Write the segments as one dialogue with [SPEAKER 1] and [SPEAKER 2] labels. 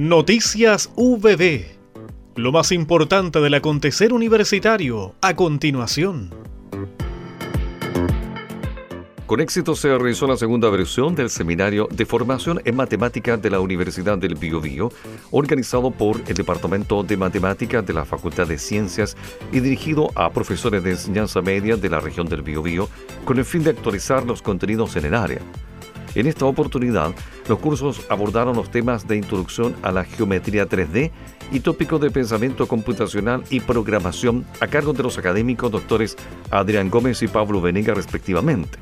[SPEAKER 1] Noticias VB. Lo más importante del acontecer universitario a continuación.
[SPEAKER 2] Con éxito se realizó la segunda versión del seminario de formación en matemáticas de la Universidad del Biobío, organizado por el Departamento de Matemáticas de la Facultad de Ciencias y dirigido a profesores de enseñanza media de la región del Biobío, con el fin de actualizar los contenidos en el área. En esta oportunidad, los cursos abordaron los temas de introducción a la geometría 3D y tópicos de pensamiento computacional y programación a cargo de los académicos doctores Adrián Gómez y Pablo Venega respectivamente.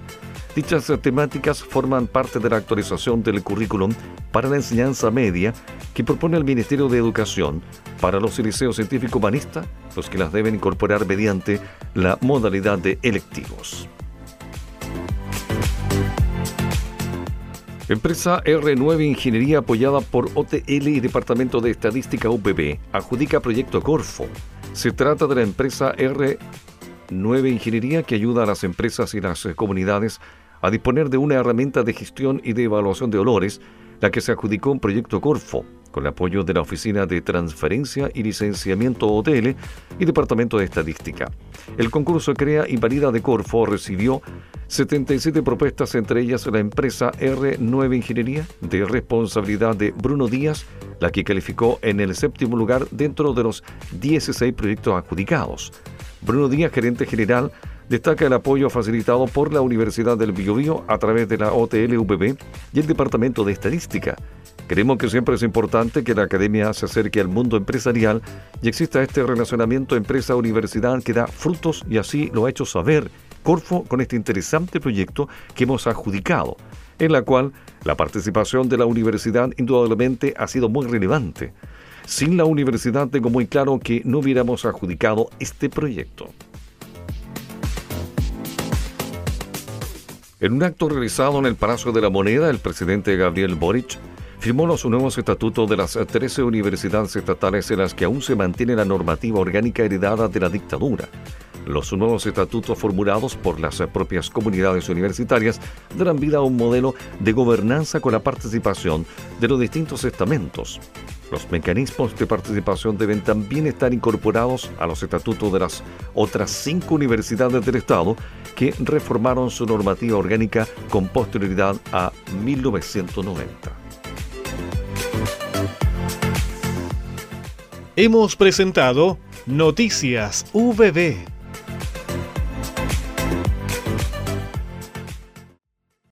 [SPEAKER 2] Dichas temáticas forman parte de la actualización del currículum para la enseñanza media que propone el Ministerio de Educación para los liceos científico-humanistas, los que las deben incorporar mediante la modalidad de electivos. Empresa R9 Ingeniería apoyada por OTL y Departamento de Estadística UPB adjudica proyecto Corfo. Se trata de la empresa R9 Ingeniería que ayuda a las empresas y las comunidades a disponer de una herramienta de gestión y de evaluación de olores, la que se adjudicó un proyecto Corfo, con el apoyo de la Oficina de Transferencia y Licenciamiento OTL y Departamento de Estadística. El concurso Crea y Valida de Corfo recibió 77 propuestas, entre ellas la empresa R9 Ingeniería, de responsabilidad de Bruno Díaz, la que calificó en el séptimo lugar dentro de los 16 proyectos adjudicados. Bruno Díaz, gerente general, destaca el apoyo facilitado por la Universidad del Biobío a través de la OTL-UPB y el Departamento de Estadística. Creemos que siempre es importante que la academia se acerque al mundo empresarial y exista este relacionamiento empresa-universidad que da frutos y así lo ha hecho saber Corfo con este interesante proyecto que hemos adjudicado, en la cual la participación de la universidad indudablemente ha sido muy relevante. Sin la universidad tengo muy claro que no hubiéramos adjudicado este proyecto. En un acto realizado en el Palacio de la Moneda, el presidente Gabriel Boric firmó los nuevos estatutos de las 13 universidades estatales en las que aún se mantiene la normativa orgánica heredada de la dictadura. Los nuevos estatutos formulados por las propias comunidades universitarias darán vida a un modelo de gobernanza con la participación de los distintos estamentos. Los mecanismos de participación deben también estar incorporados a los estatutos de las otras cinco universidades del Estado que reformaron su normativa orgánica con posterioridad a 1990.
[SPEAKER 1] Hemos presentado Noticias VB